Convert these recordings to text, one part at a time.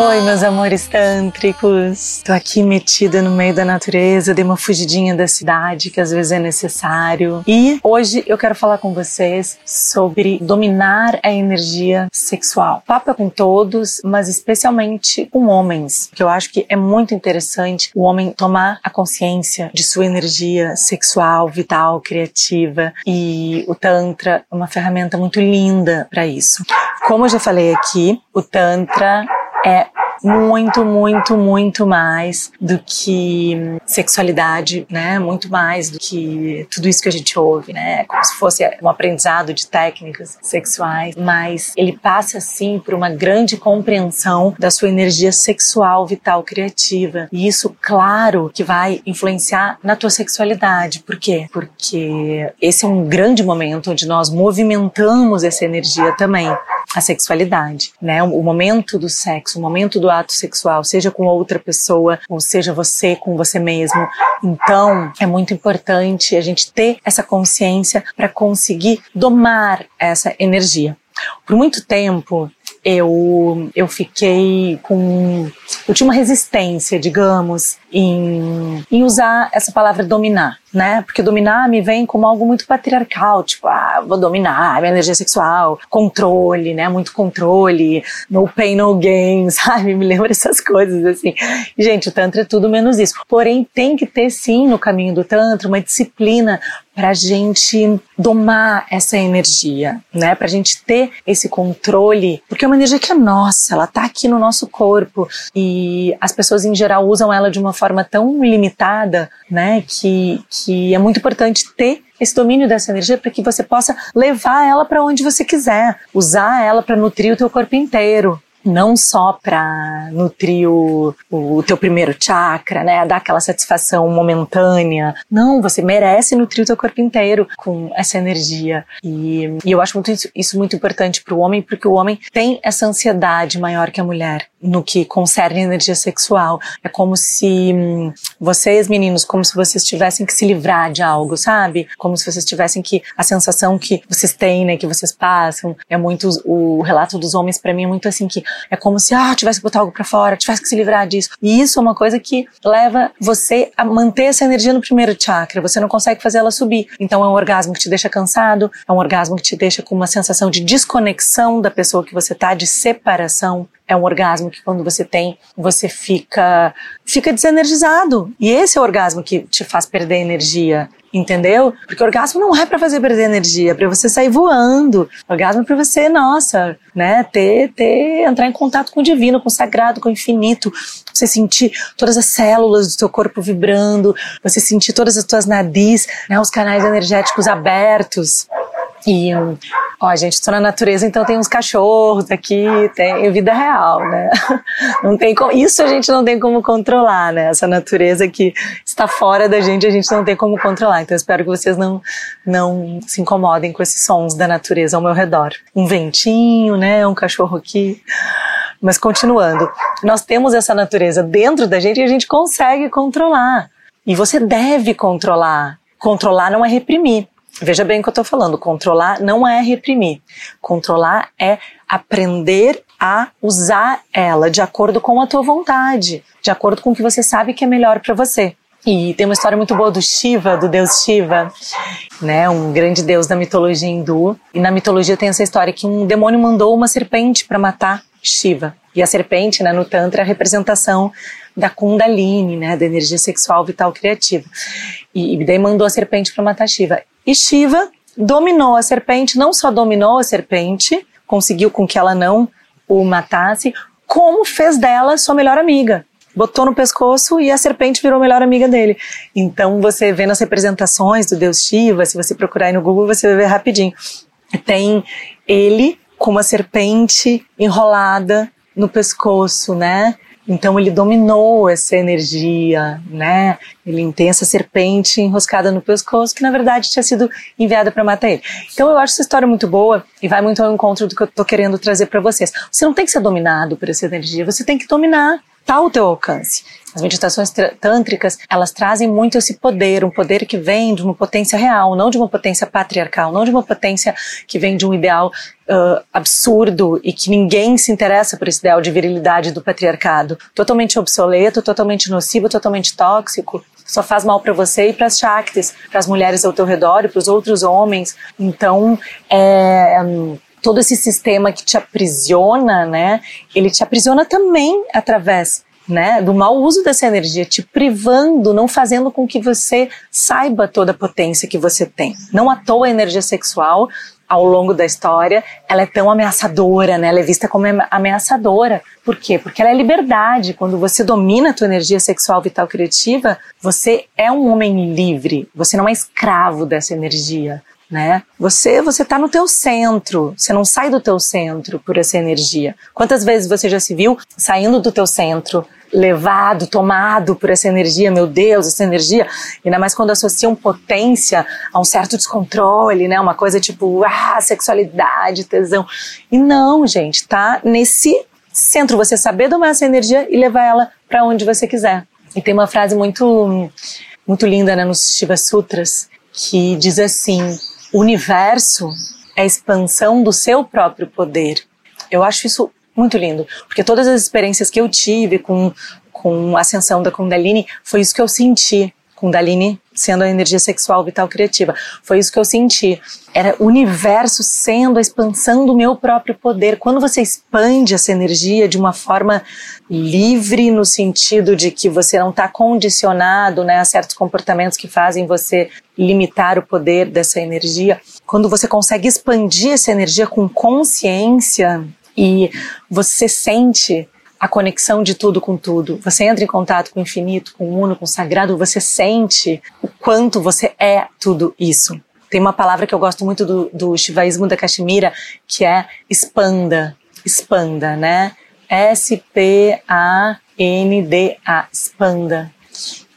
Oi, meus amores tântricos. Tô aqui metida no meio da natureza, dei uma fugidinha da cidade, que às vezes é necessário. E hoje eu quero falar com vocês sobre dominar a energia sexual. Papo é com todos, mas especialmente com homens, que eu acho que é muito interessante o homem tomar a consciência de sua energia sexual, vital, criativa. E o Tantra é uma ferramenta muito linda para isso. Como eu já falei aqui, o Tantra é muito, muito, muito mais do que sexualidade, né? Muito mais do que tudo isso que a gente ouve, né? Como se fosse um aprendizado de técnicas sexuais, mas ele passa assim por uma grande compreensão da sua energia sexual, vital, criativa. E isso, claro, que vai influenciar na tua sexualidade. Por quê? Porque esse é um grande momento onde nós movimentamos essa energia também a sexualidade, né? O momento do sexo, o momento do ato sexual, seja com outra pessoa, ou seja você com você mesmo. Então, é muito importante a gente ter essa consciência para conseguir domar essa energia. Por muito tempo, eu, eu fiquei com. Eu tinha uma resistência, digamos, em, em usar essa palavra dominar, né? Porque dominar me vem como algo muito patriarcal, tipo, ah, vou dominar, minha energia sexual, controle, né? Muito controle, no pain, no gain, sabe? Me lembra essas coisas assim. Gente, o Tantra é tudo menos isso. Porém, tem que ter sim no caminho do Tantra uma disciplina para gente domar essa energia, né? Para gente ter esse controle, porque é uma energia que é nossa, ela tá aqui no nosso corpo. E as pessoas em geral usam ela de uma forma tão limitada, né, que, que é muito importante ter esse domínio dessa energia para que você possa levar ela para onde você quiser, usar ela para nutrir o teu corpo inteiro, não só para nutrir o, o, teu primeiro chakra, né, dar aquela satisfação momentânea. Não, você merece nutrir o teu corpo inteiro com essa energia. E, e eu acho muito isso, isso muito importante para o homem, porque o homem tem essa ansiedade maior que a mulher no que concerne energia sexual. É como se hum, vocês, meninos, como se vocês tivessem que se livrar de algo, sabe? Como se vocês tivessem que a sensação que vocês têm, né, que vocês passam, é muito o relato dos homens para mim é muito assim que é como se ah, tivesse que botar algo para fora, tivesse que se livrar disso. E isso é uma coisa que leva você a manter essa energia no primeiro chakra. Você não consegue fazer ela subir. Então é um orgasmo que te deixa cansado, é um orgasmo que te deixa com uma sensação de desconexão da pessoa que você tá, de separação é um orgasmo que quando você tem, você fica fica desenergizado. E esse é o orgasmo que te faz perder energia, entendeu? Porque orgasmo não é para fazer perder energia, é para você sair voando. Orgasmo é para você, nossa, né, ter ter entrar em contato com o divino, com o sagrado, com o infinito. Você sentir todas as células do seu corpo vibrando, você sentir todas as suas nadis, né, os canais energéticos abertos. E, ó, gente, estou na natureza, então tem uns cachorros aqui, tem vida real, né? Não tem como, isso a gente não tem como controlar, né? Essa natureza que está fora da gente, a gente não tem como controlar. Então, espero que vocês não, não se incomodem com esses sons da natureza ao meu redor. Um ventinho, né? Um cachorro aqui. Mas continuando, nós temos essa natureza dentro da gente e a gente consegue controlar. E você deve controlar. Controlar não é reprimir. Veja bem o que eu estou falando. Controlar não é reprimir. Controlar é aprender a usar ela de acordo com a tua vontade, de acordo com o que você sabe que é melhor para você. E tem uma história muito boa do Shiva, do deus Shiva, né, um grande deus da mitologia hindu. E na mitologia tem essa história que um demônio mandou uma serpente para matar Shiva. E a serpente, né, no Tantra, é a representação da Kundalini, né, da energia sexual vital criativa. E, e daí mandou a serpente para matar Shiva. E Shiva dominou a serpente, não só dominou a serpente, conseguiu com que ela não o matasse, como fez dela sua melhor amiga. Botou no pescoço e a serpente virou a melhor amiga dele. Então você vê nas representações do deus Shiva, se você procurar aí no Google, você vai ver rapidinho. Tem ele com uma serpente enrolada no pescoço, né? Então ele dominou essa energia, né? Ele tem essa serpente enroscada no pescoço que na verdade tinha sido enviada para matar ele. Então eu acho essa história muito boa e vai muito ao encontro do que eu tô querendo trazer para vocês. Você não tem que ser dominado por essa energia, você tem que dominar. Está ao teu alcance. As meditações tântricas, elas trazem muito esse poder, um poder que vem de uma potência real, não de uma potência patriarcal, não de uma potência que vem de um ideal uh, absurdo e que ninguém se interessa por esse ideal de virilidade do patriarcado. Totalmente obsoleto, totalmente nocivo, totalmente tóxico. Só faz mal para você e para as Shaktis, para as mulheres ao teu redor e para os outros homens. Então, é. Todo esse sistema que te aprisiona, né? Ele te aprisiona também através né, do mau uso dessa energia, te privando, não fazendo com que você saiba toda a potência que você tem. Não à toa a energia sexual, ao longo da história, ela é tão ameaçadora, né? Ela é vista como ameaçadora. Por quê? Porque ela é liberdade. Quando você domina a tua energia sexual, vital, criativa, você é um homem livre. Você não é escravo dessa energia né? Você você tá no teu centro, você não sai do teu centro por essa energia. Quantas vezes você já se viu saindo do teu centro, levado, tomado por essa energia, meu Deus, essa energia, ainda mais quando associam potência a um certo descontrole, né? Uma coisa tipo, ah, sexualidade, tesão. E não, gente, tá nesse centro, você saber domar essa energia e levar ela para onde você quiser. E tem uma frase muito muito linda, né, nos Shiva Sutras, que diz assim: o universo é a expansão do seu próprio poder. Eu acho isso muito lindo, porque todas as experiências que eu tive com, com a ascensão da Kundalini foi isso que eu senti. Kundalini sendo a energia sexual vital criativa. Foi isso que eu senti. Era o universo sendo a expansão do meu próprio poder. Quando você expande essa energia de uma forma livre, no sentido de que você não está condicionado né, a certos comportamentos que fazem você limitar o poder dessa energia, quando você consegue expandir essa energia com consciência e você sente a conexão de tudo com tudo. Você entra em contato com o infinito, com o uno, com o sagrado, você sente o quanto você é tudo isso. Tem uma palavra que eu gosto muito do, do Shivaísmo da Kashmira, que é expanda. Expanda, né? S-P-A-N-D-A. Expanda.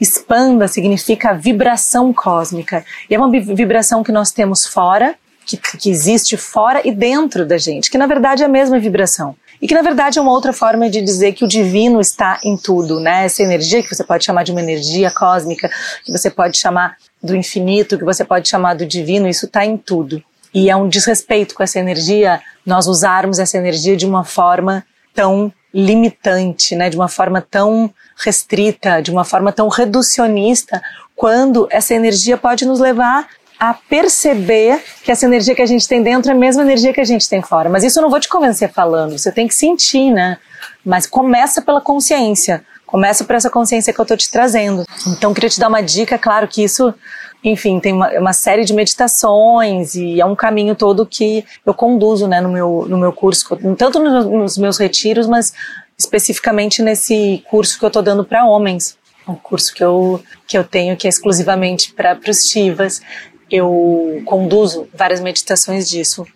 Expanda significa vibração cósmica. E é uma vibração que nós temos fora, que, que existe fora e dentro da gente, que na verdade é a mesma vibração. E que na verdade é uma outra forma de dizer que o divino está em tudo, né? Essa energia que você pode chamar de uma energia cósmica, que você pode chamar do infinito, que você pode chamar do divino, isso está em tudo. E é um desrespeito com essa energia nós usarmos essa energia de uma forma tão limitante, né? De uma forma tão restrita, de uma forma tão reducionista, quando essa energia pode nos levar a perceber que essa energia que a gente tem dentro é a mesma energia que a gente tem fora. Mas isso eu não vou te convencer falando, você tem que sentir, né? Mas começa pela consciência, começa por essa consciência que eu tô te trazendo. Então, queria te dar uma dica, claro que isso, enfim, tem uma, uma série de meditações e é um caminho todo que eu conduzo, né, no meu, no meu curso, tanto nos, nos meus retiros, mas especificamente nesse curso que eu tô dando para homens um curso que eu, que eu tenho que é exclusivamente para os Chivas eu conduzo várias meditações disso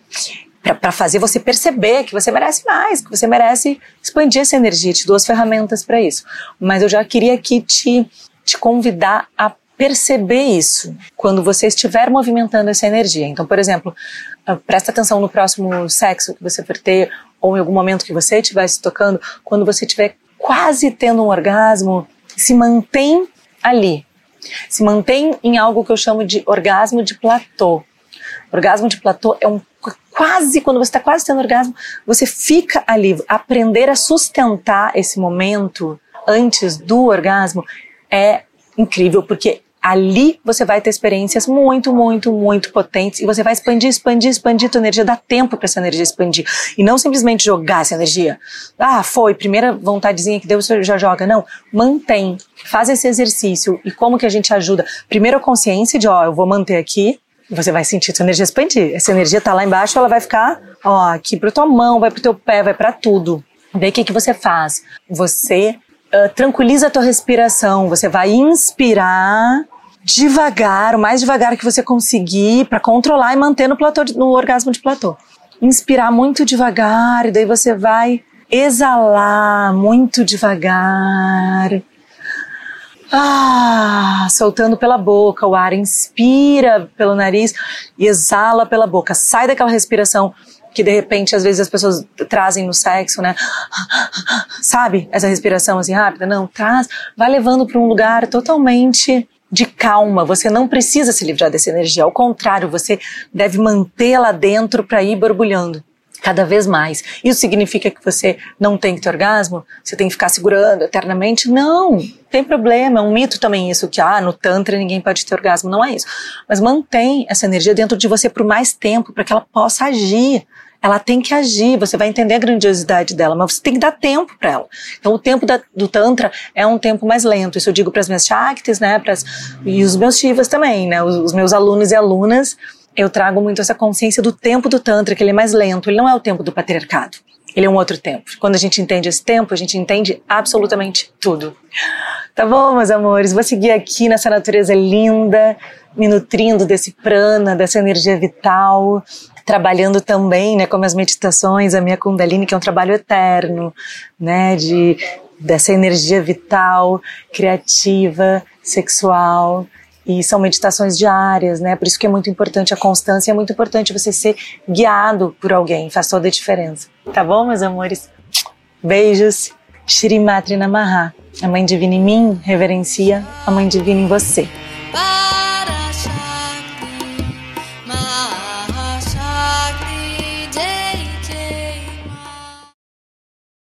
para fazer você perceber que você merece mais, que você merece expandir essa energia. Te dou as ferramentas para isso. Mas eu já queria aqui te, te convidar a perceber isso quando você estiver movimentando essa energia. Então, por exemplo, ah, presta atenção no próximo sexo que você for ter, ou em algum momento que você estiver se tocando, quando você estiver quase tendo um orgasmo, se mantém ali, se mantém em algo que eu chamo de orgasmo de platô. Orgasmo de platô é um quase, quando você está quase tendo orgasmo, você fica ali. Aprender a sustentar esse momento antes do orgasmo é incrível, porque ali você vai ter experiências muito, muito, muito potentes e você vai expandir, expandir, expandir tua energia, dá tempo para essa energia expandir. E não simplesmente jogar essa energia. Ah, foi, primeira vontadezinha que deu, você já joga. Não, mantém, faz esse exercício. E como que a gente ajuda? Primeiro a consciência de, ó, eu vou manter aqui, você vai sentir sua energia expandir. Essa energia tá lá embaixo, ela vai ficar, ó, aqui pra tua mão, vai pro teu pé, vai para tudo. Daí o que, que você faz? Você uh, tranquiliza a tua respiração, você vai inspirar devagar, o mais devagar que você conseguir, para controlar e manter no, platô, no orgasmo de platô. Inspirar muito devagar, e daí você vai exalar muito devagar. Ah, soltando pela boca o ar, inspira pelo nariz e exala pela boca. Sai daquela respiração que de repente às vezes as pessoas trazem no sexo, né? Sabe? Essa respiração assim rápida, não, traz, vai levando para um lugar totalmente de calma. Você não precisa se livrar dessa energia, ao contrário, você deve mantê-la dentro para ir borbulhando cada vez mais. Isso significa que você não tem que ter orgasmo? Você tem que ficar segurando eternamente? Não, tem problema. É um mito também isso que ah, no tantra ninguém pode ter orgasmo. Não é isso. Mas mantém essa energia dentro de você por mais tempo para que ela possa agir. Ela tem que agir, você vai entender a grandiosidade dela, mas você tem que dar tempo para ela. Então, o tempo da, do Tantra é um tempo mais lento. Isso eu digo para as minhas Shaktis, né? Pras, e os meus Shivas também, né? Os, os meus alunos e alunas eu trago muito essa consciência do tempo do Tantra, que ele é mais lento, ele não é o tempo do patriarcado. Ele é um outro tempo. Quando a gente entende esse tempo, a gente entende absolutamente tudo. Tá bom, meus amores? Vou seguir aqui nessa natureza linda, me nutrindo desse prana, dessa energia vital, trabalhando também, né, com as meditações, a minha Kundalini, que é um trabalho eterno, né, de dessa energia vital, criativa, sexual, e são meditações diárias, né? Por isso que é muito importante a constância, é muito importante você ser guiado por alguém, faz toda a diferença. Tá bom, meus amores? Beijos. Shri Matri Namaha. A Mãe Divina em mim reverencia a Mãe Divina em você.